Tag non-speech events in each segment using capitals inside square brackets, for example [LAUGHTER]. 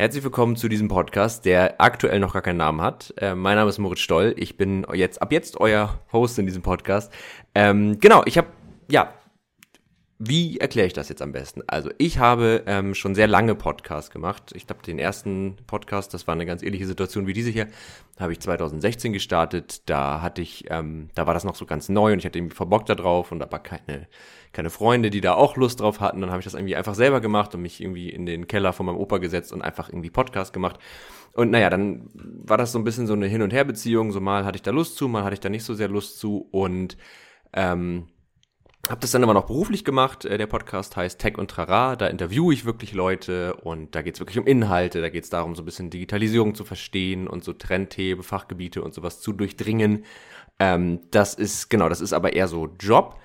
Herzlich willkommen zu diesem Podcast, der aktuell noch gar keinen Namen hat. Äh, mein Name ist Moritz Stoll. Ich bin jetzt ab jetzt euer Host in diesem Podcast. Ähm, genau, ich habe ja wie erkläre ich das jetzt am besten? Also ich habe ähm, schon sehr lange Podcasts gemacht. Ich glaube, den ersten Podcast, das war eine ganz ähnliche Situation wie diese hier, habe ich 2016 gestartet. Da hatte ich, ähm, da war das noch so ganz neu und ich hatte irgendwie verbockt da drauf und aber keine, keine Freunde, die da auch Lust drauf hatten. Dann habe ich das irgendwie einfach selber gemacht und mich irgendwie in den Keller von meinem Opa gesetzt und einfach irgendwie Podcast gemacht. Und naja, dann war das so ein bisschen so eine Hin- und Her-Beziehung. So mal hatte ich da Lust zu, mal hatte ich da nicht so sehr Lust zu und ähm, habe das dann immer noch beruflich gemacht. Äh, der Podcast heißt Tech und Trara. Da interviewe ich wirklich Leute und da geht es wirklich um Inhalte. Da geht es darum, so ein bisschen Digitalisierung zu verstehen und so Trendthemen, Fachgebiete und sowas zu durchdringen. Ähm, das ist, genau, das ist aber eher so Job.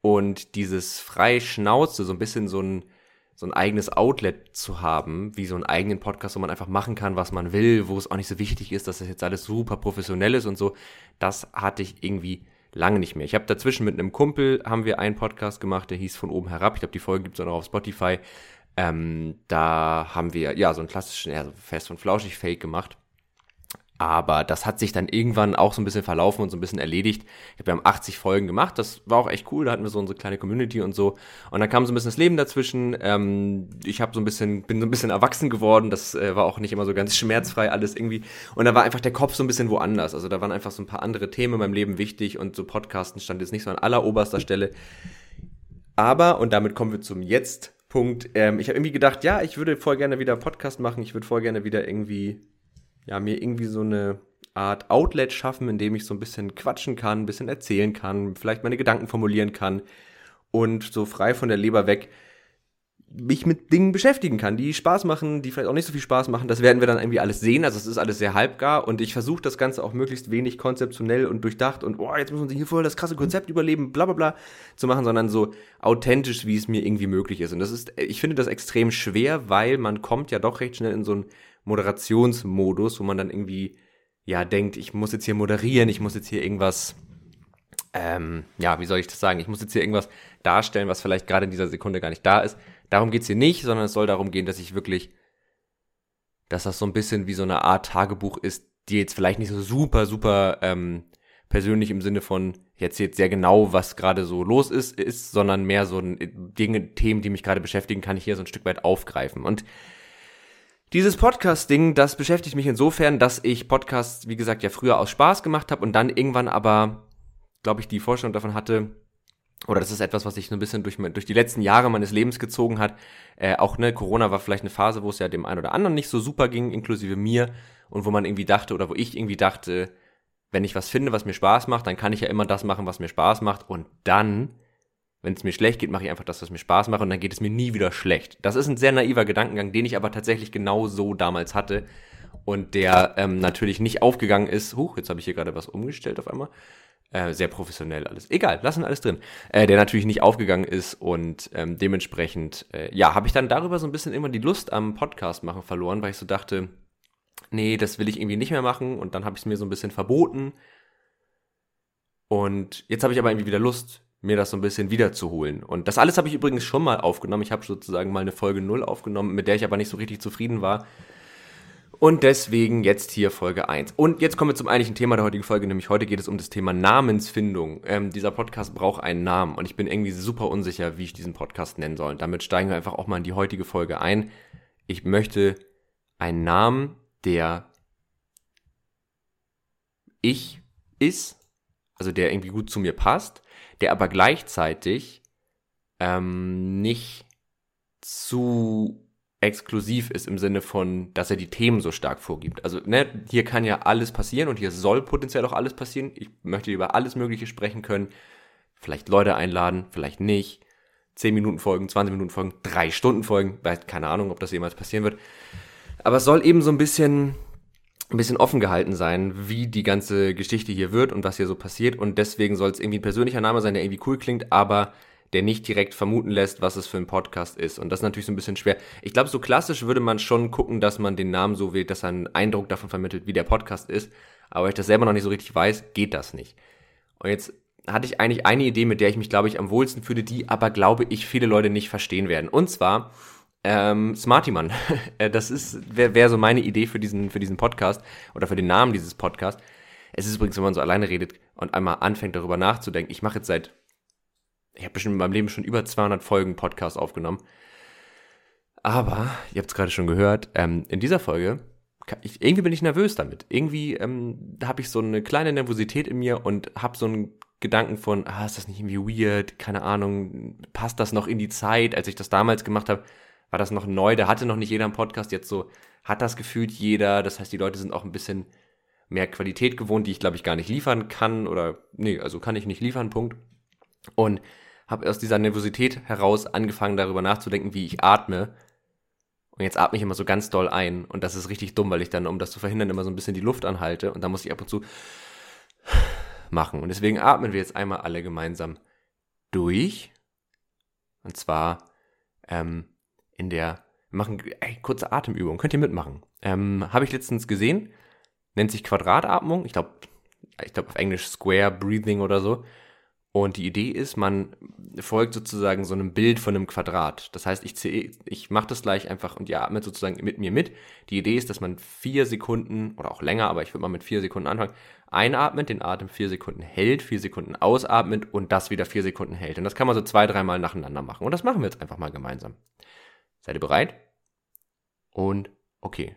Und dieses freie Schnauze, so ein bisschen so ein, so ein eigenes Outlet zu haben, wie so einen eigenen Podcast, wo man einfach machen kann, was man will, wo es auch nicht so wichtig ist, dass das jetzt alles super professionell ist und so, das hatte ich irgendwie lange nicht mehr. Ich habe dazwischen mit einem Kumpel haben wir einen Podcast gemacht, der hieß von oben herab. Ich glaube, die Folge gibt es auch noch auf Spotify. Ähm, da haben wir ja so einen klassischen, ja, so fest und flauschig Fake gemacht. Aber das hat sich dann irgendwann auch so ein bisschen verlaufen und so ein bisschen erledigt. Wir haben 80 Folgen gemacht, das war auch echt cool. Da hatten wir so unsere kleine Community und so. Und dann kam so ein bisschen das Leben dazwischen. Ähm, ich habe so ein bisschen, bin so ein bisschen erwachsen geworden. Das äh, war auch nicht immer so ganz schmerzfrei alles irgendwie. Und da war einfach der Kopf so ein bisschen woanders. Also da waren einfach so ein paar andere Themen in meinem Leben wichtig und so Podcasten stand jetzt nicht so an alleroberster Stelle. Aber, und damit kommen wir zum Jetzt-Punkt, ähm, ich habe irgendwie gedacht, ja, ich würde voll gerne wieder Podcast machen. Ich würde voll gerne wieder irgendwie ja, mir irgendwie so eine Art Outlet schaffen, in dem ich so ein bisschen quatschen kann, ein bisschen erzählen kann, vielleicht meine Gedanken formulieren kann und so frei von der Leber weg mich mit Dingen beschäftigen kann, die Spaß machen, die vielleicht auch nicht so viel Spaß machen. Das werden wir dann irgendwie alles sehen. Also es ist alles sehr halbgar und ich versuche das Ganze auch möglichst wenig konzeptionell und durchdacht und oh, jetzt muss man sich hier voll das krasse Konzept überleben, bla bla bla zu machen, sondern so authentisch, wie es mir irgendwie möglich ist. Und das ist, ich finde das extrem schwer, weil man kommt ja doch recht schnell in so ein Moderationsmodus, wo man dann irgendwie ja denkt, ich muss jetzt hier moderieren, ich muss jetzt hier irgendwas, ähm, ja, wie soll ich das sagen? Ich muss jetzt hier irgendwas darstellen, was vielleicht gerade in dieser Sekunde gar nicht da ist. Darum geht's hier nicht, sondern es soll darum gehen, dass ich wirklich, dass das so ein bisschen wie so eine Art Tagebuch ist, die jetzt vielleicht nicht so super, super ähm, persönlich im Sinne von jetzt jetzt sehr genau, was gerade so los ist, ist, sondern mehr so ein, Dinge, Themen, die mich gerade beschäftigen, kann ich hier so ein Stück weit aufgreifen. Und dieses Podcast-Ding, das beschäftigt mich insofern, dass ich Podcasts, wie gesagt, ja früher aus Spaß gemacht habe und dann irgendwann aber, glaube ich, die Vorstellung davon hatte, oder das ist etwas, was sich so ein bisschen durch, durch die letzten Jahre meines Lebens gezogen hat. Äh, auch ne, Corona war vielleicht eine Phase, wo es ja dem einen oder anderen nicht so super ging, inklusive mir, und wo man irgendwie dachte, oder wo ich irgendwie dachte, wenn ich was finde, was mir Spaß macht, dann kann ich ja immer das machen, was mir Spaß macht, und dann wenn es mir schlecht geht, mache ich einfach das, was mir Spaß macht und dann geht es mir nie wieder schlecht. Das ist ein sehr naiver Gedankengang, den ich aber tatsächlich genau so damals hatte und der ähm, natürlich nicht aufgegangen ist. Huch, jetzt habe ich hier gerade was umgestellt auf einmal. Äh, sehr professionell alles. Egal, lassen alles drin. Äh, der natürlich nicht aufgegangen ist und ähm, dementsprechend, äh, ja, habe ich dann darüber so ein bisschen immer die Lust am Podcast machen verloren, weil ich so dachte, nee, das will ich irgendwie nicht mehr machen und dann habe ich es mir so ein bisschen verboten. Und jetzt habe ich aber irgendwie wieder Lust, mir das so ein bisschen wiederzuholen. Und das alles habe ich übrigens schon mal aufgenommen. Ich habe sozusagen mal eine Folge 0 aufgenommen, mit der ich aber nicht so richtig zufrieden war. Und deswegen jetzt hier Folge 1. Und jetzt kommen wir zum eigentlichen Thema der heutigen Folge, nämlich heute geht es um das Thema Namensfindung. Ähm, dieser Podcast braucht einen Namen und ich bin irgendwie super unsicher, wie ich diesen Podcast nennen soll. damit steigen wir einfach auch mal in die heutige Folge ein. Ich möchte einen Namen, der ich ist, also der irgendwie gut zu mir passt, der aber gleichzeitig ähm, nicht zu exklusiv ist im Sinne von, dass er die Themen so stark vorgibt. Also ne, hier kann ja alles passieren und hier soll potenziell auch alles passieren. Ich möchte über alles Mögliche sprechen können. Vielleicht Leute einladen, vielleicht nicht. 10 Minuten Folgen, 20 Minuten Folgen, 3 Stunden Folgen. Keine Ahnung, ob das jemals passieren wird. Aber es soll eben so ein bisschen ein bisschen offen gehalten sein, wie die ganze Geschichte hier wird und was hier so passiert. Und deswegen soll es irgendwie ein persönlicher Name sein, der irgendwie cool klingt, aber der nicht direkt vermuten lässt, was es für ein Podcast ist. Und das ist natürlich so ein bisschen schwer. Ich glaube, so klassisch würde man schon gucken, dass man den Namen so wählt, dass er einen Eindruck davon vermittelt, wie der Podcast ist. Aber ich das selber noch nicht so richtig weiß, geht das nicht. Und jetzt hatte ich eigentlich eine Idee, mit der ich mich, glaube ich, am wohlsten fühle, die aber, glaube ich, viele Leute nicht verstehen werden. Und zwar Ähm, Smarty Mann. [LAUGHS] Äh, das ist, wäre wär so meine Idee für diesen, für diesen Podcast oder für den Namen dieses Podcasts. Es ist übrigens, wenn man so alleine redet und einmal anfängt darüber nachzudenken. Ich mache jetzt seit, ich habe bestimmt in meinem Leben schon über 200 Folgen Podcast aufgenommen. Aber, ihr habt es gerade schon gehört, ähm, in dieser Folge, ich, irgendwie bin ich nervös damit. Irgendwie ähm, habe ich so eine kleine Nervosität in mir und habe so einen Gedanken von, ah, ist das nicht irgendwie weird? Keine Ahnung, passt das noch in die Zeit? Als ich das damals gemacht habe, war das noch neu, da hatte noch nicht jeder einen Podcast, jetzt so hat das gefühlt jeder. Das heißt, die Leute sind auch ein bisschen mehr Qualität gewohnt, die ich glaube ich gar nicht liefern kann oder nee, also kann ich nicht liefern, Punkt. Und habe aus dieser Nervosität heraus angefangen darüber nachzudenken, wie ich atme. Und jetzt atme ich immer so ganz doll ein und das ist richtig dumm, weil ich dann, um das zu verhindern, immer so ein bisschen die Luft anhalte und dann muss ich ab und zu machen. Und deswegen atmen wir jetzt einmal alle gemeinsam durch. Und zwar ähm, in der, wir machen ey, kurze Atemübung, könnt ihr mitmachen. Ähm, Habe ich letztens gesehen, nennt sich Quadratatmung. Ich glaube, ich glaube auf Englisch Square Breathing oder so. Und die Idee ist, man folgt sozusagen so einem Bild von einem Quadrat. Das heißt, ich, ich mache das gleich einfach und ihr atmet sozusagen mit mir mit. Die Idee ist, dass man vier Sekunden oder auch länger, aber ich würde mal mit vier Sekunden anfangen, einatmet, den Atem vier Sekunden hält, vier Sekunden ausatmet und das wieder vier Sekunden hält. Und das kann man so zwei, dreimal nacheinander machen. Und das machen wir jetzt einfach mal gemeinsam. Seid ihr bereit? Und okay.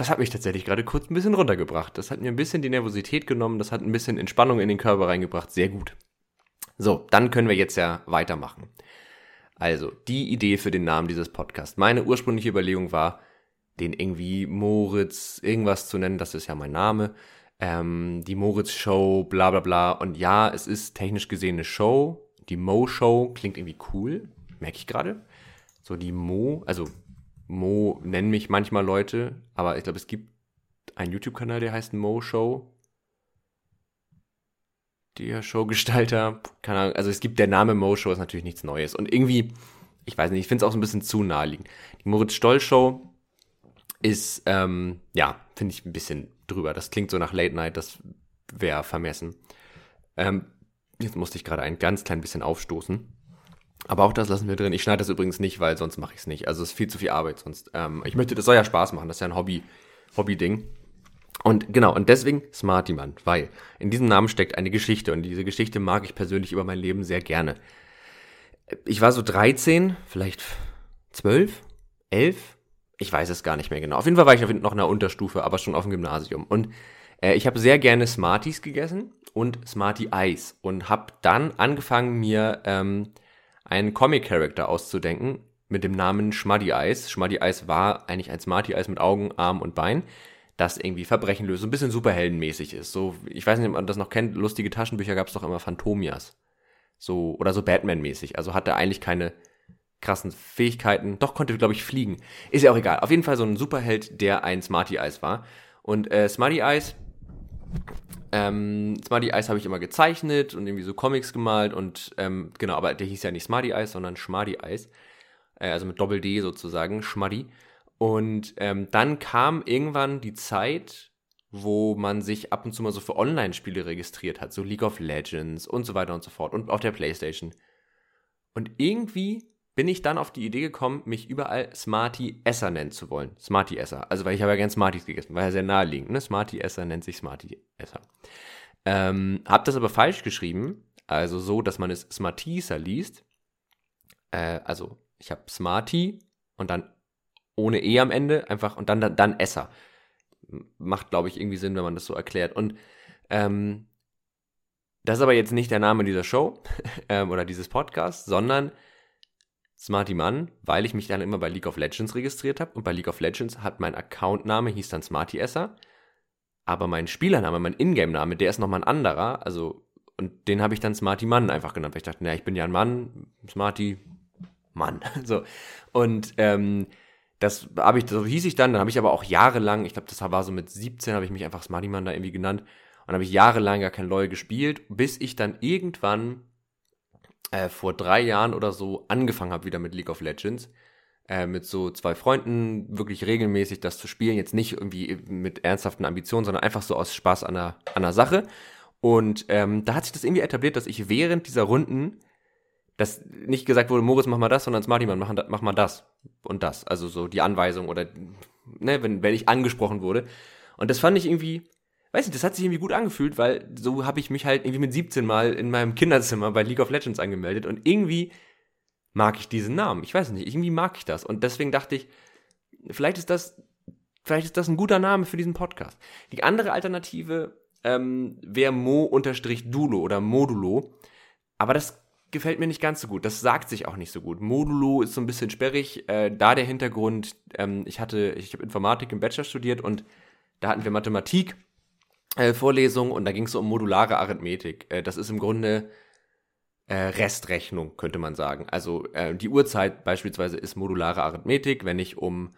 Das hat mich tatsächlich gerade kurz ein bisschen runtergebracht. Das hat mir ein bisschen die Nervosität genommen, das hat ein bisschen Entspannung in den Körper reingebracht. Sehr gut. So, dann können wir jetzt ja weitermachen. Also, die Idee für den Namen dieses Podcasts. Meine ursprüngliche Überlegung war, den irgendwie Moritz irgendwas zu nennen, das ist ja mein Name. Ähm, die Moritz Show, bla bla bla. Und ja, es ist technisch gesehen eine Show. Die Mo Show klingt irgendwie cool, merke ich gerade. So die Mo, also Mo nennen mich manchmal Leute, aber ich glaube, es gibt einen YouTube-Kanal, der heißt Mo Show. Der Showgestalter, keine Ahnung, also es gibt der Name Mo Show ist natürlich nichts Neues. Und irgendwie, ich weiß nicht, ich finde es auch so ein bisschen zu naheliegend. Die Moritz Stoll Show ist, ähm, ja, finde ich ein bisschen drüber. Das klingt so nach Late Night, das wäre vermessen. Ähm, jetzt musste ich gerade ein ganz klein bisschen aufstoßen. Aber auch das lassen wir drin. Ich schneide das übrigens nicht, weil sonst mache ich es nicht. Also es ist viel zu viel Arbeit sonst. Ähm, ich möchte, das soll ja Spaß machen. Das ist ja ein Hobby, Hobby-Ding. Und genau, und deswegen Smarty Man, weil in diesem Namen steckt eine Geschichte und diese Geschichte mag ich persönlich über mein Leben sehr gerne. Ich war so 13, vielleicht 12, 11, ich weiß es gar nicht mehr genau. Auf jeden Fall war ich noch in einer Unterstufe, aber schon auf dem Gymnasium. Und äh, ich habe sehr gerne Smarties gegessen und Smarty Eis und habe dann angefangen, mir ähm, einen Comic-Character auszudenken mit dem Namen Schmuddy Eyes. Schmuddy Eyes war eigentlich ein Smarty Eyes mit Augen, Arm und Bein, das irgendwie Verbrechen löst, so ein bisschen superheldenmäßig ist. So, ich weiß nicht, ob man das noch kennt, lustige Taschenbücher gab es doch immer Phantomias. So, oder so Batman-mäßig. Also hatte eigentlich keine krassen Fähigkeiten. Doch konnte, glaube ich, fliegen. Ist ja auch egal. Auf jeden Fall so ein Superheld, der ein Smarty Eyes war. Und äh, Smarty Eyes ähm, Smarty Eyes habe ich immer gezeichnet und irgendwie so Comics gemalt und ähm, genau, aber der hieß ja nicht Smarty Eyes, sondern Schmarty Eyes. Äh, also mit Doppel D sozusagen, Schmaddy. Und ähm, dann kam irgendwann die Zeit, wo man sich ab und zu mal so für Online-Spiele registriert hat, so League of Legends und so weiter und so fort und auf der Playstation. Und irgendwie bin ich dann auf die Idee gekommen, mich überall Smarty Esser nennen zu wollen. Smarty Esser. Also, weil ich habe ja gern Smarties gegessen, war ja sehr naheliegend. Ne? Smarty Esser nennt sich Smarty Esser. Ähm, hab das aber falsch geschrieben. Also so, dass man es Smartieser liest. Äh, also, ich habe Smarty und dann ohne E am Ende einfach und dann, dann, dann Esser. Macht, glaube ich, irgendwie Sinn, wenn man das so erklärt. Und ähm, das ist aber jetzt nicht der Name dieser Show [LAUGHS] ähm, oder dieses Podcasts, sondern Smarty Mann, weil ich mich dann immer bei League of Legends registriert habe und bei League of Legends hat mein Accountname hieß dann Smarty Esser, aber mein Spielername, mein Ingame-Name, der ist nochmal ein anderer, also und den habe ich dann Smarty Mann einfach genannt, weil ich dachte, naja, ich bin ja ein Mann, Smarty Mann, [LAUGHS] so. Und ähm, das habe ich, so hieß ich dann, dann habe ich aber auch jahrelang, ich glaube, das war so mit 17, habe ich mich einfach Smartyman da irgendwie genannt. Und habe ich jahrelang gar kein LOL gespielt, bis ich dann irgendwann äh, vor drei Jahren oder so angefangen habe wieder mit League of Legends. Äh, mit so zwei Freunden wirklich regelmäßig das zu spielen. Jetzt nicht irgendwie mit ernsthaften Ambitionen, sondern einfach so aus Spaß an der, an der Sache. Und ähm, da hat sich das irgendwie etabliert, dass ich während dieser Runden dass nicht gesagt wurde, Moritz, mach mal das, sondern Smartyman, mach, mach mal das und das. Also so die Anweisung oder, ne, wenn, wenn ich angesprochen wurde. Und das fand ich irgendwie, weiß nicht, das hat sich irgendwie gut angefühlt, weil so habe ich mich halt irgendwie mit 17 Mal in meinem Kinderzimmer bei League of Legends angemeldet und irgendwie mag ich diesen Namen. Ich weiß nicht, irgendwie mag ich das. Und deswegen dachte ich, vielleicht ist das, vielleicht ist das ein guter Name für diesen Podcast. Die andere Alternative ähm, wäre Mo-Dulo oder Modulo. Aber das gefällt mir nicht ganz so gut. Das sagt sich auch nicht so gut. Modulo ist so ein bisschen sperrig. Äh, da der Hintergrund, ähm, ich hatte, ich habe Informatik im Bachelor studiert und da hatten wir Mathematik äh, Vorlesung und da ging es um modulare Arithmetik. Äh, das ist im Grunde äh, Restrechnung, könnte man sagen. Also äh, die Uhrzeit beispielsweise ist modulare Arithmetik, wenn ich um,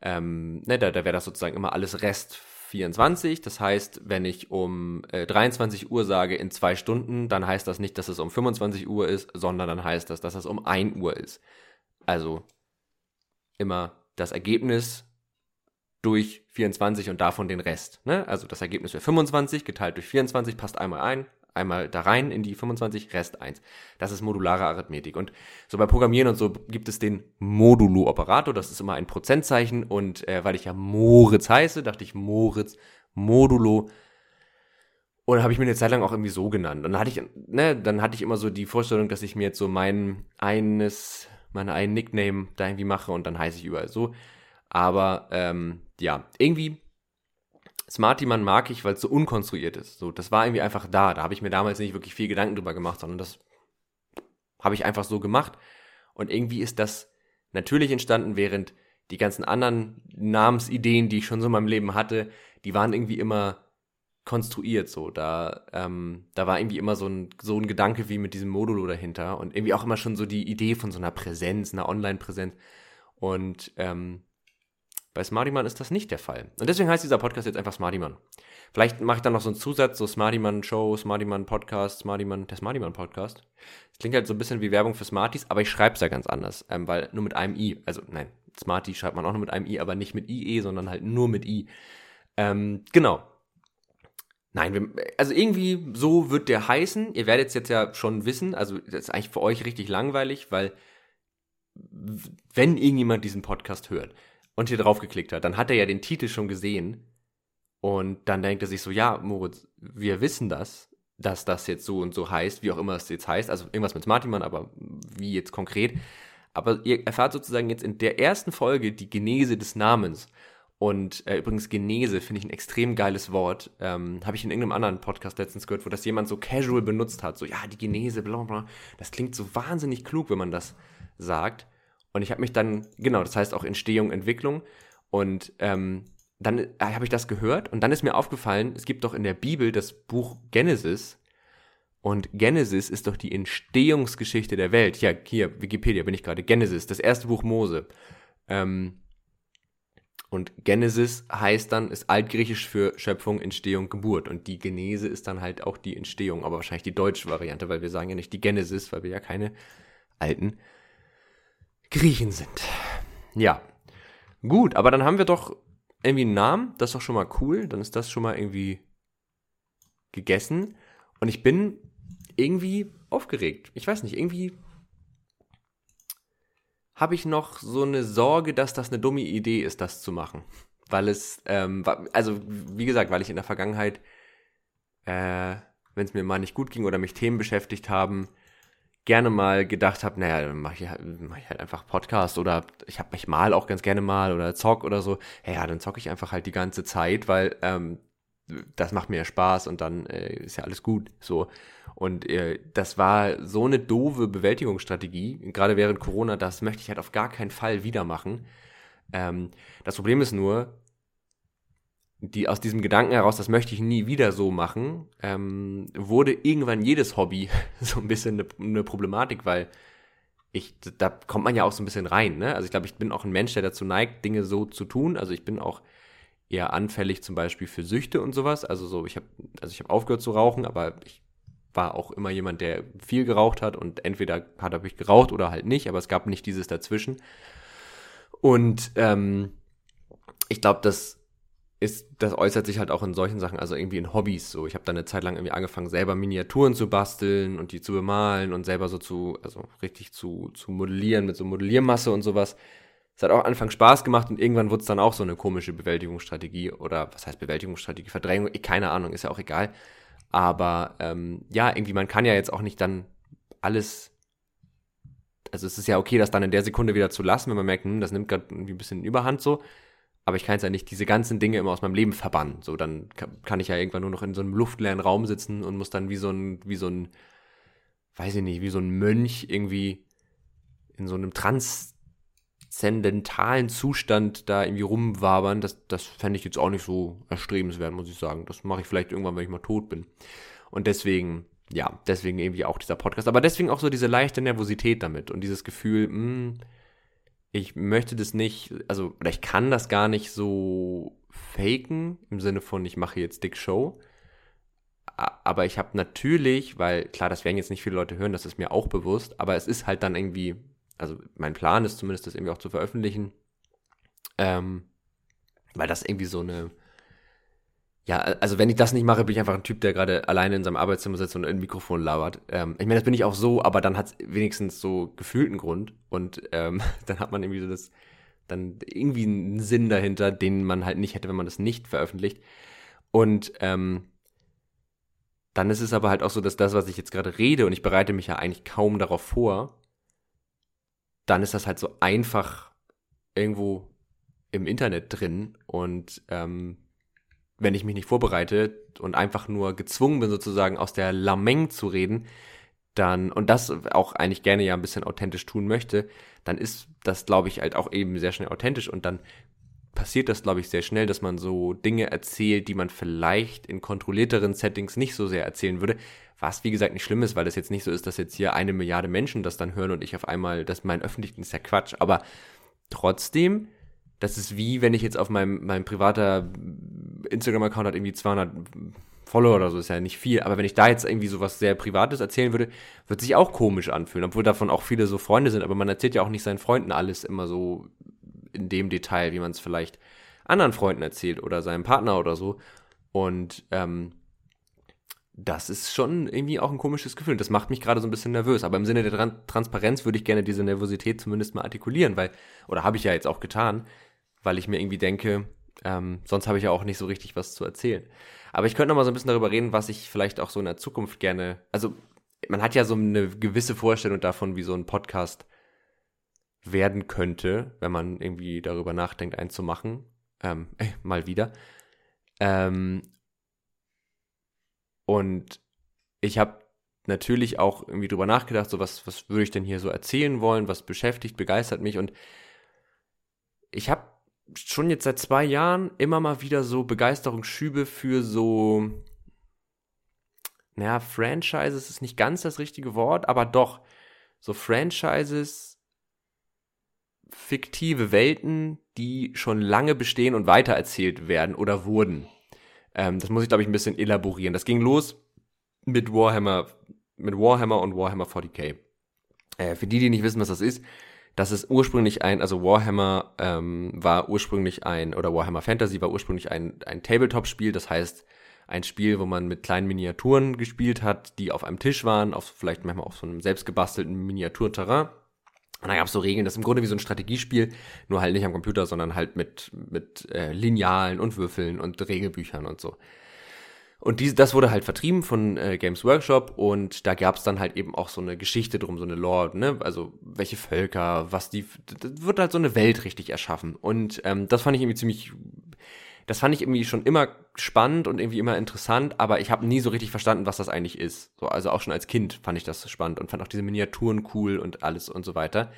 ähm, ne, da, da wäre das sozusagen immer alles Rest 24. Das heißt, wenn ich um äh, 23 Uhr sage in zwei Stunden, dann heißt das nicht, dass es um 25 Uhr ist, sondern dann heißt das, dass es um 1 Uhr ist. Also immer das Ergebnis durch 24 und davon den Rest. Ne? Also das Ergebnis wäre 25 geteilt durch 24, passt einmal ein, einmal da rein in die 25, Rest 1. Das ist modulare Arithmetik. Und so bei Programmieren und so gibt es den Modulo-Operator, das ist immer ein Prozentzeichen. Und äh, weil ich ja Moritz heiße, dachte ich Moritz, Modulo. Und habe ich mir eine Zeit lang auch irgendwie so genannt. Und dann hatte ich, ne, dann hatte ich immer so die Vorstellung, dass ich mir jetzt so mein eines, meine einen Nickname da irgendwie mache und dann heiße ich überall so. Aber ähm, ja, irgendwie Smarty-Man mag ich, weil es so unkonstruiert ist. So, das war irgendwie einfach da. Da habe ich mir damals nicht wirklich viel Gedanken drüber gemacht, sondern das habe ich einfach so gemacht. Und irgendwie ist das natürlich entstanden, während die ganzen anderen Namensideen, die ich schon so in meinem Leben hatte, die waren irgendwie immer konstruiert so. Da, ähm, da war irgendwie immer so ein, so ein Gedanke wie mit diesem Modulo dahinter und irgendwie auch immer schon so die Idee von so einer Präsenz, einer Online-Präsenz. Und ähm, bei Smartyman ist das nicht der Fall. Und deswegen heißt dieser Podcast jetzt einfach Smartyman. Vielleicht mache ich dann noch so einen Zusatz, so Smartyman Show, Smartyman Podcast, Smartyman, der Smartyman Podcast. Das klingt halt so ein bisschen wie Werbung für Smarties, aber ich schreibe es ja ganz anders, ähm, weil nur mit einem I, also nein, Smarty schreibt man auch nur mit einem I, aber nicht mit IE, sondern halt nur mit I. Ähm, genau. Nein, wir, also irgendwie so wird der heißen. Ihr werdet es jetzt ja schon wissen, also das ist eigentlich für euch richtig langweilig, weil wenn irgendjemand diesen Podcast hört, und hier drauf geklickt hat, dann hat er ja den Titel schon gesehen und dann denkt er sich so, ja, Moritz, wir wissen das, dass das jetzt so und so heißt, wie auch immer es jetzt heißt, also irgendwas mit Smartyman, aber wie jetzt konkret. Aber ihr erfahrt sozusagen jetzt in der ersten Folge die Genese des Namens. Und äh, übrigens Genese finde ich ein extrem geiles Wort. Ähm, Habe ich in irgendeinem anderen Podcast letztens gehört, wo das jemand so casual benutzt hat. So, ja, die Genese, bla bla. Das klingt so wahnsinnig klug, wenn man das sagt. Und ich habe mich dann, genau, das heißt auch Entstehung, Entwicklung. Und ähm, dann äh, habe ich das gehört und dann ist mir aufgefallen, es gibt doch in der Bibel das Buch Genesis. Und Genesis ist doch die Entstehungsgeschichte der Welt. Ja, hier, Wikipedia bin ich gerade. Genesis, das erste Buch Mose. Ähm, und Genesis heißt dann, ist altgriechisch für Schöpfung, Entstehung, Geburt. Und die Genese ist dann halt auch die Entstehung, aber wahrscheinlich die deutsche Variante, weil wir sagen ja nicht die Genesis, weil wir ja keine alten Griechen sind. Ja. Gut, aber dann haben wir doch irgendwie einen Namen. Das ist doch schon mal cool. Dann ist das schon mal irgendwie gegessen. Und ich bin irgendwie aufgeregt. Ich weiß nicht, irgendwie habe ich noch so eine Sorge, dass das eine dumme Idee ist, das zu machen. Weil es, ähm, also wie gesagt, weil ich in der Vergangenheit, äh, wenn es mir mal nicht gut ging oder mich Themen beschäftigt haben, gerne mal gedacht habe, naja, dann mache ich, mach ich halt einfach Podcast oder ich habe mich mal auch ganz gerne mal oder zock oder so. Ja, dann zocke ich einfach halt die ganze Zeit, weil ähm, das macht mir ja Spaß und dann äh, ist ja alles gut. So. Und äh, das war so eine doofe Bewältigungsstrategie, gerade während Corona, das möchte ich halt auf gar keinen Fall wieder machen. Ähm, das Problem ist nur, die aus diesem Gedanken heraus, das möchte ich nie wieder so machen, ähm, wurde irgendwann jedes Hobby [LAUGHS] so ein bisschen eine, eine Problematik, weil ich, da kommt man ja auch so ein bisschen rein, ne? Also ich glaube, ich bin auch ein Mensch, der dazu neigt, Dinge so zu tun. Also ich bin auch eher anfällig zum Beispiel für Süchte und sowas. Also so, ich habe, also ich habe aufgehört zu rauchen, aber ich war auch immer jemand, der viel geraucht hat und entweder hat er ich geraucht oder halt nicht, aber es gab nicht dieses dazwischen. Und ähm, ich glaube, das ist, das äußert sich halt auch in solchen Sachen, also irgendwie in Hobbys. So, ich habe dann eine Zeit lang irgendwie angefangen, selber Miniaturen zu basteln und die zu bemalen und selber so zu, also richtig zu, zu modellieren mit so Modelliermasse und sowas. Es hat auch Anfang Spaß gemacht und irgendwann wurde es dann auch so eine komische Bewältigungsstrategie oder was heißt Bewältigungsstrategie, Verdrängung, keine Ahnung, ist ja auch egal. Aber ähm, ja, irgendwie, man kann ja jetzt auch nicht dann alles. Also es ist ja okay, das dann in der Sekunde wieder zu lassen, wenn man merkt, hm, das nimmt gerade irgendwie ein bisschen Überhand so. Aber ich kann jetzt ja nicht diese ganzen Dinge immer aus meinem Leben verbannen. So, dann kann ich ja irgendwann nur noch in so einem luftleeren Raum sitzen und muss dann wie so ein, wie so ein, weiß ich nicht, wie so ein Mönch irgendwie in so einem transzendentalen Zustand da irgendwie rumwabern. Das, das fände ich jetzt auch nicht so erstrebenswert, muss ich sagen. Das mache ich vielleicht irgendwann, wenn ich mal tot bin. Und deswegen, ja, deswegen irgendwie auch dieser Podcast. Aber deswegen auch so diese leichte Nervosität damit und dieses Gefühl, mh, hm, ich möchte das nicht, also, oder ich kann das gar nicht so faken, im Sinne von, ich mache jetzt Dick Show. Aber ich habe natürlich, weil klar, das werden jetzt nicht viele Leute hören, das ist mir auch bewusst, aber es ist halt dann irgendwie, also mein Plan ist zumindest, das irgendwie auch zu veröffentlichen, ähm, weil das irgendwie so eine, ja, also wenn ich das nicht mache, bin ich einfach ein Typ, der gerade alleine in seinem Arbeitszimmer sitzt und ein Mikrofon labert. Ähm, ich meine, das bin ich auch so, aber dann hat es wenigstens so gefühlten Grund und ähm, [LAUGHS] dann hat man irgendwie so das, dann irgendwie einen Sinn dahinter, den man halt nicht hätte, wenn man das nicht veröffentlicht. Und ähm, dann ist es aber halt auch so, dass das, was ich jetzt gerade rede, und ich bereite mich ja eigentlich kaum darauf vor, dann ist das halt so einfach irgendwo im Internet drin und ähm, wenn ich mich nicht vorbereite und einfach nur gezwungen bin, sozusagen aus der Lameng zu reden, dann, und das auch eigentlich gerne ja ein bisschen authentisch tun möchte, dann ist das, glaube ich, halt auch eben sehr schnell authentisch und dann passiert das, glaube ich, sehr schnell, dass man so Dinge erzählt, die man vielleicht in kontrollierteren Settings nicht so sehr erzählen würde. Was, wie gesagt, nicht schlimm ist, weil es jetzt nicht so ist, dass jetzt hier eine Milliarde Menschen das dann hören und ich auf einmal, dass mein öffentlichen ist ja Quatsch. Aber trotzdem das ist wie, wenn ich jetzt auf meinem, meinem privater Instagram-Account hat irgendwie 200 Follower oder so, ist ja nicht viel. Aber wenn ich da jetzt irgendwie so was sehr Privates erzählen würde, wird sich auch komisch anfühlen, obwohl davon auch viele so Freunde sind. Aber man erzählt ja auch nicht seinen Freunden alles immer so in dem Detail, wie man es vielleicht anderen Freunden erzählt oder seinem Partner oder so. Und ähm, das ist schon irgendwie auch ein komisches Gefühl. Das macht mich gerade so ein bisschen nervös. Aber im Sinne der Tran Transparenz würde ich gerne diese Nervosität zumindest mal artikulieren, weil, oder habe ich ja jetzt auch getan, weil ich mir irgendwie denke, ähm, sonst habe ich ja auch nicht so richtig was zu erzählen. Aber ich könnte noch mal so ein bisschen darüber reden, was ich vielleicht auch so in der Zukunft gerne, also man hat ja so eine gewisse Vorstellung davon, wie so ein Podcast werden könnte, wenn man irgendwie darüber nachdenkt, einen zu machen. Ähm, [LAUGHS] äh, mal wieder. Ähm, und ich habe natürlich auch irgendwie drüber nachgedacht, so was, was würde ich denn hier so erzählen wollen, was beschäftigt, begeistert mich und ich habe schon jetzt seit zwei Jahren immer mal wieder so Begeisterungsschübe für so, naja, Franchises ist nicht ganz das richtige Wort, aber doch, so Franchises, fiktive Welten, die schon lange bestehen und weitererzählt werden oder wurden. Ähm, das muss ich, glaube ich, ein bisschen elaborieren. Das ging los mit Warhammer, mit Warhammer und Warhammer 40k. Äh, für die, die nicht wissen, was das ist, das ist ursprünglich ein, also Warhammer ähm, war ursprünglich ein, oder Warhammer Fantasy war ursprünglich ein, ein Tabletop-Spiel, das heißt ein Spiel, wo man mit kleinen Miniaturen gespielt hat, die auf einem Tisch waren, auf vielleicht manchmal auf so einem selbstgebastelten Miniaturterrain. Und da gab es so Regeln, das ist im Grunde wie so ein Strategiespiel, nur halt nicht am Computer, sondern halt mit, mit äh, Linealen und Würfeln und Regelbüchern und so. Und diese, das wurde halt vertrieben von äh, Games Workshop und da gab es dann halt eben auch so eine Geschichte drum, so eine Lore, ne? Also welche Völker, was die, das wird halt so eine Welt richtig erschaffen. Und ähm, das fand ich irgendwie ziemlich, das fand ich irgendwie schon immer spannend und irgendwie immer interessant, aber ich habe nie so richtig verstanden, was das eigentlich ist. So, also auch schon als Kind fand ich das spannend und fand auch diese Miniaturen cool und alles und so weiter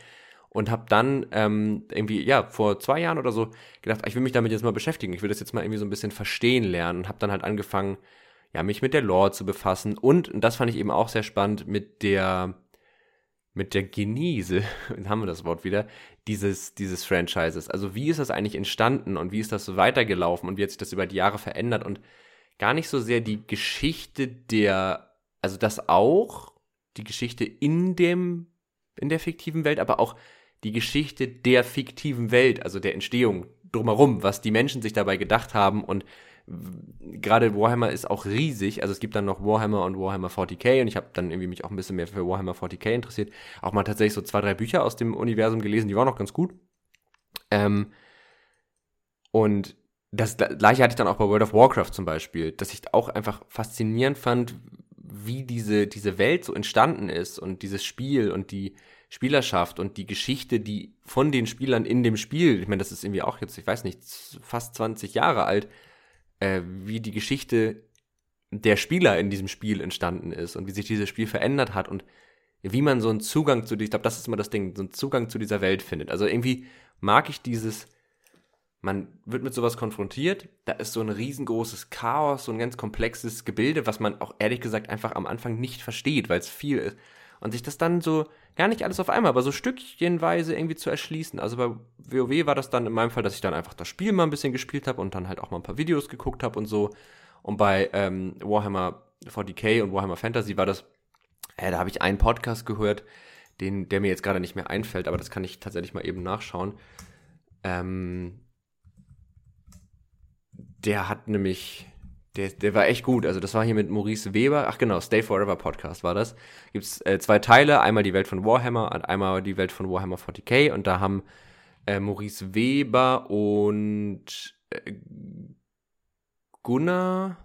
und habe dann ähm, irgendwie, ja, vor zwei Jahren oder so gedacht, ich will mich damit jetzt mal beschäftigen, ich will das jetzt mal irgendwie so ein bisschen verstehen lernen und habe dann halt angefangen, ja, mich mit der Lore zu befassen und, und das fand ich eben auch sehr spannend, mit der, mit der Genese, [LAUGHS] haben wir das Wort wieder, dieses, dieses Franchises. Also wie ist das eigentlich entstanden und wie ist das so weitergelaufen und wie hat sich das über die Jahre verändert und gar nicht so sehr die Geschichte der, also das auch, die Geschichte in dem, in der fiktiven Welt, aber auch die Geschichte der fiktiven Welt, also der Entstehung drumherum, was die Menschen sich dabei gedacht haben. Und gerade Warhammer ist auch riesig, also es gibt dann noch Warhammer und Warhammer 40k und ich habe dann irgendwie mich auch ein bisschen mehr für Warhammer 40k interessiert, auch mal tatsächlich so zwei, drei Bücher aus dem Universum gelesen, die waren noch ganz gut. Ähm, und das gleiche hatte ich dann auch bei World of Warcraft zum Beispiel, dass ich auch einfach faszinierend fand, wie diese, diese Welt so entstanden ist und dieses Spiel und die Spielerschaft und die Geschichte, die von den Spielern in dem Spiel, ich meine, das ist irgendwie auch jetzt, ich weiß nicht, fast 20 Jahre alt, äh, wie die Geschichte der Spieler in diesem Spiel entstanden ist und wie sich dieses Spiel verändert hat und wie man so einen Zugang zu, ich glaube, das ist immer das Ding, so einen Zugang zu dieser Welt findet. Also irgendwie mag ich dieses, man wird mit sowas konfrontiert, da ist so ein riesengroßes Chaos, so ein ganz komplexes Gebilde, was man auch ehrlich gesagt einfach am Anfang nicht versteht, weil es viel ist. Und sich das dann so, gar nicht alles auf einmal, aber so stückchenweise irgendwie zu erschließen. Also bei WoW war das dann in meinem Fall, dass ich dann einfach das Spiel mal ein bisschen gespielt habe und dann halt auch mal ein paar Videos geguckt habe und so. Und bei ähm, Warhammer 40k und Warhammer Fantasy war das, äh, da habe ich einen Podcast gehört, den, der mir jetzt gerade nicht mehr einfällt, aber das kann ich tatsächlich mal eben nachschauen. Ähm, der hat nämlich, der, der war echt gut. Also das war hier mit Maurice Weber. Ach genau, Stay Forever Podcast war das. Gibt's äh, zwei Teile. Einmal die Welt von Warhammer und einmal die Welt von Warhammer 40k. Und da haben äh, Maurice Weber und äh, Gunnar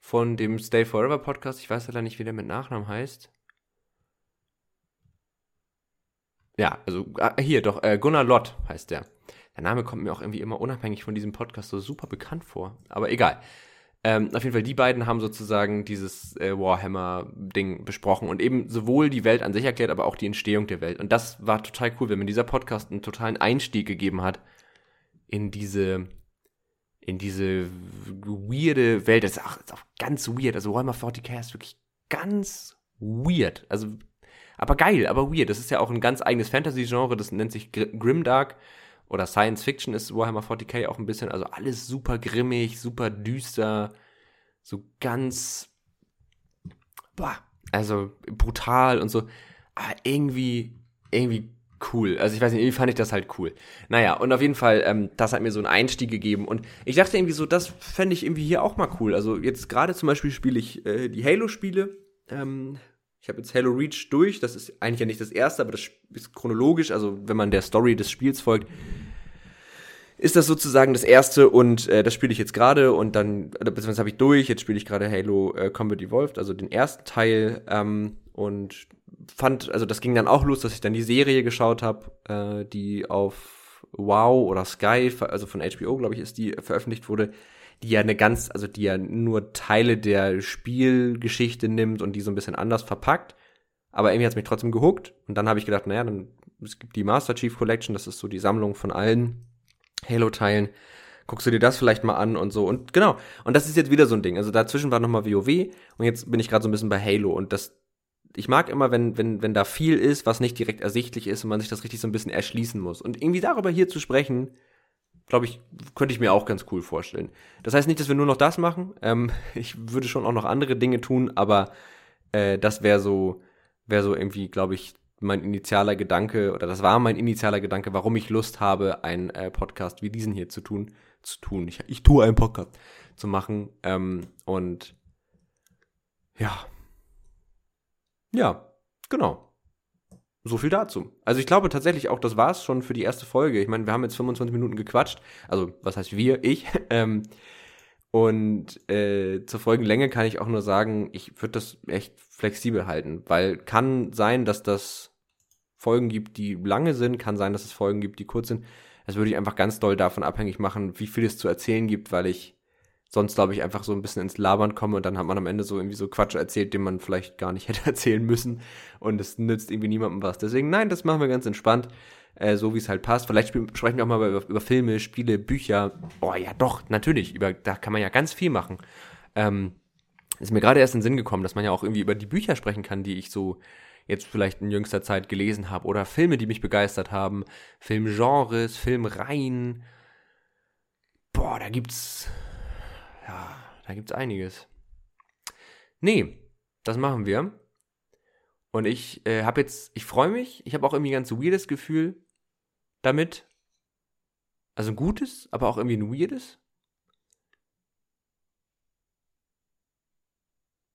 von dem Stay Forever Podcast. Ich weiß leider nicht, wie der mit Nachnamen heißt. Ja, also ah, hier doch, äh, Gunnar Lott heißt der. Der Name kommt mir auch irgendwie immer unabhängig von diesem Podcast so super bekannt vor. Aber egal. Ähm, auf jeden Fall, die beiden haben sozusagen dieses äh, Warhammer-Ding besprochen und eben sowohl die Welt an sich erklärt, aber auch die Entstehung der Welt. Und das war total cool, wenn mir dieser Podcast einen totalen Einstieg gegeben hat in diese, in diese weirde Welt. Das ist auch, ist auch ganz weird. Also Warhammer 40k ist wirklich ganz weird. Also, aber geil, aber weird. Das ist ja auch ein ganz eigenes Fantasy-Genre, das nennt sich Grimdark oder Science Fiction ist Warhammer 40k auch ein bisschen, also alles super grimmig, super düster, so ganz, boah, also brutal und so, aber irgendwie, irgendwie cool. Also ich weiß nicht, irgendwie fand ich das halt cool. Naja, und auf jeden Fall, ähm, das hat mir so einen Einstieg gegeben und ich dachte irgendwie so, das fände ich irgendwie hier auch mal cool. Also jetzt gerade zum Beispiel spiele ich äh, die Halo-Spiele, ähm, ich habe jetzt Halo Reach durch, das ist eigentlich ja nicht das erste, aber das ist chronologisch, also wenn man der Story des Spiels folgt, ist das sozusagen das erste und äh, das spiele ich jetzt gerade und dann, beziehungsweise habe ich durch, jetzt spiele ich gerade Halo äh, Combat Evolved, also den ersten Teil ähm, und fand, also das ging dann auch los, dass ich dann die Serie geschaut habe, äh, die auf Wow oder Sky, also von HBO, glaube ich, ist die veröffentlicht wurde, die ja eine ganz, also die ja nur Teile der Spielgeschichte nimmt und die so ein bisschen anders verpackt. Aber irgendwie hat es mich trotzdem gehuckt. Und dann habe ich gedacht, naja, dann es gibt die Master Chief Collection, das ist so die Sammlung von allen Halo-Teilen. Guckst du dir das vielleicht mal an und so. Und genau. Und das ist jetzt wieder so ein Ding. Also dazwischen war nochmal WoW und jetzt bin ich gerade so ein bisschen bei Halo. Und das, ich mag immer, wenn, wenn, wenn da viel ist, was nicht direkt ersichtlich ist und man sich das richtig so ein bisschen erschließen muss. Und irgendwie darüber hier zu sprechen, glaube ich, könnte ich mir auch ganz cool vorstellen. Das heißt nicht, dass wir nur noch das machen. Ähm, [LAUGHS] ich würde schon auch noch andere Dinge tun, aber äh, das wäre so, wäre so irgendwie, glaube ich, mein initialer Gedanke, oder das war mein initialer Gedanke, warum ich Lust habe, einen äh, Podcast wie diesen hier zu tun, zu tun. Ich, ich tue einen Podcast zu machen. Ähm, und ja. Ja, genau. So viel dazu. Also ich glaube tatsächlich auch, das war's schon für die erste Folge. Ich meine, wir haben jetzt 25 Minuten gequatscht. Also, was heißt wir? Ich. [LAUGHS] ähm, und äh, zur Folgenlänge kann ich auch nur sagen, ich würde das echt flexibel halten, weil kann sein, dass das Folgen gibt, die lange sind, kann sein, dass es Folgen gibt, die kurz sind. Das würde ich einfach ganz doll davon abhängig machen, wie viel es zu erzählen gibt, weil ich sonst, glaube ich, einfach so ein bisschen ins Labern komme und dann hat man am Ende so irgendwie so Quatsch erzählt, den man vielleicht gar nicht [LAUGHS] hätte erzählen müssen und es nützt irgendwie niemandem was. Deswegen, nein, das machen wir ganz entspannt, äh, so wie es halt passt. Vielleicht sprechen wir auch mal über, über, Filme, Spiele, Bücher. Boah, ja doch, natürlich, über, da kann man ja ganz viel machen. Ähm, ist mir gerade erst in den Sinn gekommen, dass man ja auch irgendwie über die Bücher sprechen kann, die ich so jetzt vielleicht in jüngster Zeit gelesen habe oder Filme, die mich begeistert haben, Filmgenres, Filmreihen. Boah, da gibt's ja, da gibt's einiges. Nee, das machen wir. Und ich äh, habe jetzt, ich freue mich, ich habe auch irgendwie ein ganz weirdes Gefühl damit. Also ein gutes, aber auch irgendwie ein weirdes.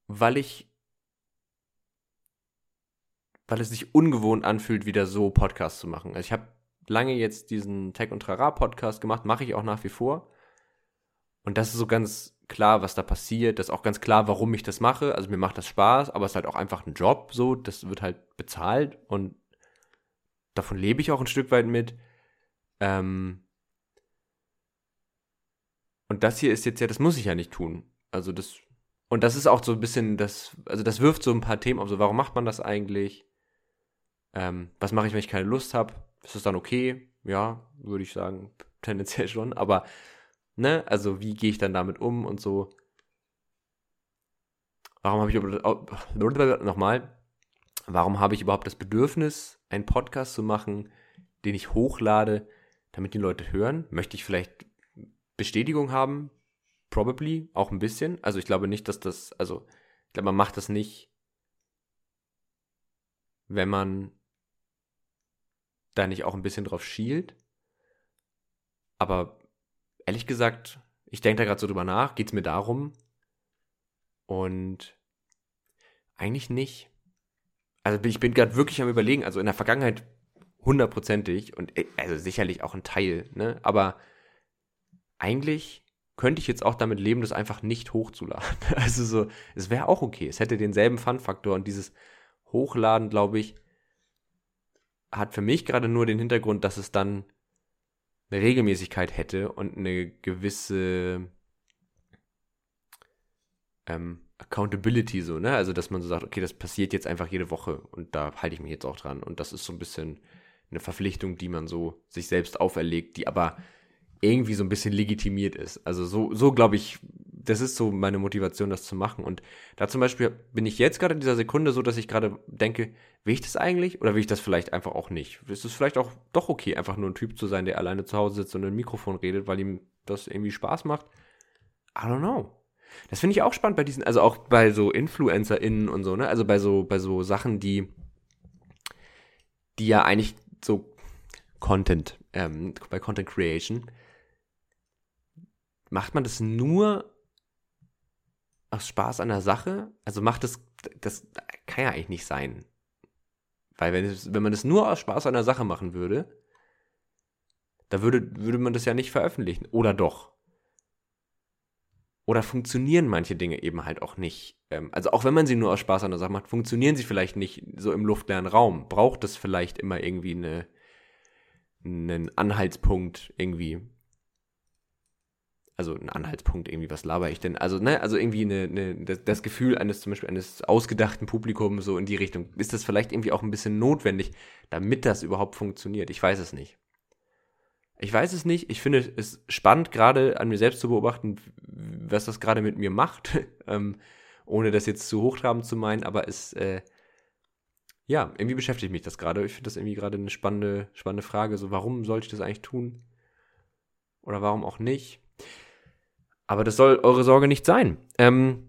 Weil ich, weil es sich ungewohnt anfühlt, wieder so Podcasts zu machen. Also ich habe lange jetzt diesen Tech und Trara Podcast gemacht, mache ich auch nach wie vor. Und das ist so ganz klar, was da passiert. Das ist auch ganz klar, warum ich das mache. Also mir macht das Spaß, aber es ist halt auch einfach ein Job so. Das wird halt bezahlt und davon lebe ich auch ein Stück weit mit. Ähm und das hier ist jetzt ja, das muss ich ja nicht tun. Also das, und das ist auch so ein bisschen, das, also das wirft so ein paar Themen auf, so warum macht man das eigentlich? Ähm, was mache ich, wenn ich keine Lust habe? Ist das dann okay? Ja, würde ich sagen, [LAUGHS] tendenziell schon, aber ne, also wie gehe ich dann damit um und so. Warum habe ich [LAUGHS] nochmal, warum habe ich überhaupt das Bedürfnis, einen Podcast zu machen, den ich hochlade, damit die Leute hören? Möchte ich vielleicht Bestätigung haben? Probably, auch ein bisschen. Also ich glaube nicht, dass das, also ich glaube, man macht das nicht, wenn man da nicht auch ein bisschen drauf schielt. Aber ehrlich gesagt, ich denke da gerade so drüber nach, geht es mir darum? Und eigentlich nicht. Also ich bin gerade wirklich am überlegen, also in der Vergangenheit hundertprozentig und äh, also sicherlich auch ein Teil, ne? Aber eigentlich könnte ich jetzt auch damit leben, das einfach nicht hochzuladen. [LAUGHS] Also so, es wäre auch okay. Es hätte denselben Fun-Faktor und dieses Hochladen, glaube ich, hat für mich gerade nur den Hintergrund, dass es dann eine Regelmäßigkeit hätte und eine gewisse ähm, Accountability so, ne? Also, dass man so sagt, okay, das passiert jetzt einfach jede Woche und da halte ich mich jetzt auch dran. Und das ist so ein bisschen eine Verpflichtung, die man so sich selbst auferlegt, die aber irgendwie so ein bisschen legitimiert ist. Also so, so glaube ich, das ist so meine Motivation, das zu machen. Und da zum Beispiel bin ich jetzt gerade in dieser Sekunde so, dass ich gerade denke, will ich das eigentlich oder will ich das vielleicht einfach auch nicht? Ist es vielleicht auch doch okay, einfach nur ein Typ zu sein, der alleine zu Hause sitzt und in ein Mikrofon redet, weil ihm das irgendwie Spaß macht? I don't know. Das finde ich auch spannend bei diesen, also auch bei so InfluencerInnen und so, ne? Also bei so, bei so Sachen, die, die ja eigentlich so Content, ähm, bei Content Creation, macht man das nur aus Spaß an der Sache? Also macht das, das kann ja eigentlich nicht sein. Weil wenn, es, wenn man das nur aus Spaß an der Sache machen würde, da würde, würde man das ja nicht veröffentlichen. Oder doch? Oder funktionieren manche Dinge eben halt auch nicht. Ähm, also auch wenn man sie nur aus Spaß an der Sache macht, funktionieren sie vielleicht nicht so im luftleeren Raum. Braucht es vielleicht immer irgendwie eine, einen Anhaltspunkt irgendwie also ein Anhaltspunkt irgendwie, was laber ich denn? Also, ne, also irgendwie eine, eine, das, Gefühl eines zum Beispiel eines ausgedachten Publikums so in die Richtung. Ist das vielleicht irgendwie auch ein bisschen notwendig, damit das überhaupt funktioniert? Ich weiß es nicht. Ich weiß es nicht. Ich finde es spannend, gerade an mir selbst zu beobachten, was das gerade mit mir macht, [LAUGHS] ähm, ohne das jetzt zu hochtrabend zu meinen, aber es, äh, ja, irgendwie beschäftigt mich das gerade. Ich finde das irgendwie gerade eine spannende, spannende Frage. So, warum sollte ich das eigentlich tun? Oder warum auch nicht? Aber das soll eure Sorge nicht sein. Ähm,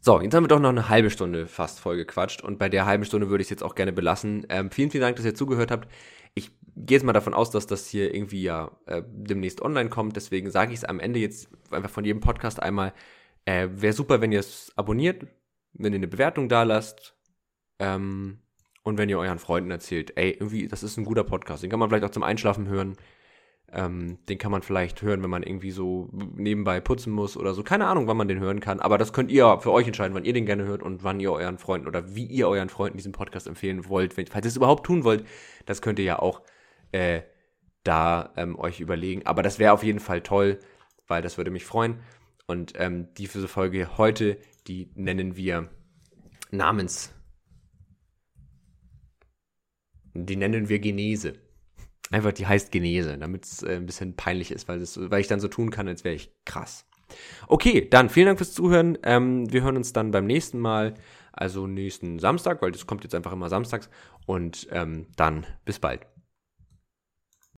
so, jetzt haben wir doch noch eine halbe Stunde fast voll gequatscht und bei der halben Stunde würde ich es jetzt auch gerne belassen. Ähm, vielen, vielen Dank, dass ihr zugehört habt. Ich gehe jetzt mal davon aus, dass das hier irgendwie ja äh, demnächst online kommt. Deswegen sage ich es am Ende jetzt einfach von jedem Podcast einmal. Äh, Wäre super, wenn ihr es abonniert, wenn ihr eine Bewertung da lasst. Ähm, und wenn ihr euren Freunden erzählt, ey, irgendwie, das ist ein guter Podcast. Den kann man vielleicht auch zum Einschlafen hören. Ähm, den kann man vielleicht hören, wenn man irgendwie so nebenbei putzen muss oder so. Keine Ahnung, wann man den hören kann. Aber das könnt ihr für euch entscheiden, wann ihr den gerne hört und wann ihr euren Freunden oder wie ihr euren Freunden diesen Podcast empfehlen wollt. Wenn, falls ihr es überhaupt tun wollt, das könnt ihr ja auch äh, da ähm, euch überlegen. Aber das wäre auf jeden Fall toll, weil das würde mich freuen. Und ähm, diese Folge heute, die nennen wir Namens. Die nennen wir Genese. Einfach, die heißt Genese, damit es äh, ein bisschen peinlich ist, weil, das, weil ich dann so tun kann, als wäre ich krass. Okay, dann vielen Dank fürs Zuhören. Ähm, wir hören uns dann beim nächsten Mal. also nächsten Samstag, weil das kommt jetzt einfach immer samstags. Und ähm, dann bis bald.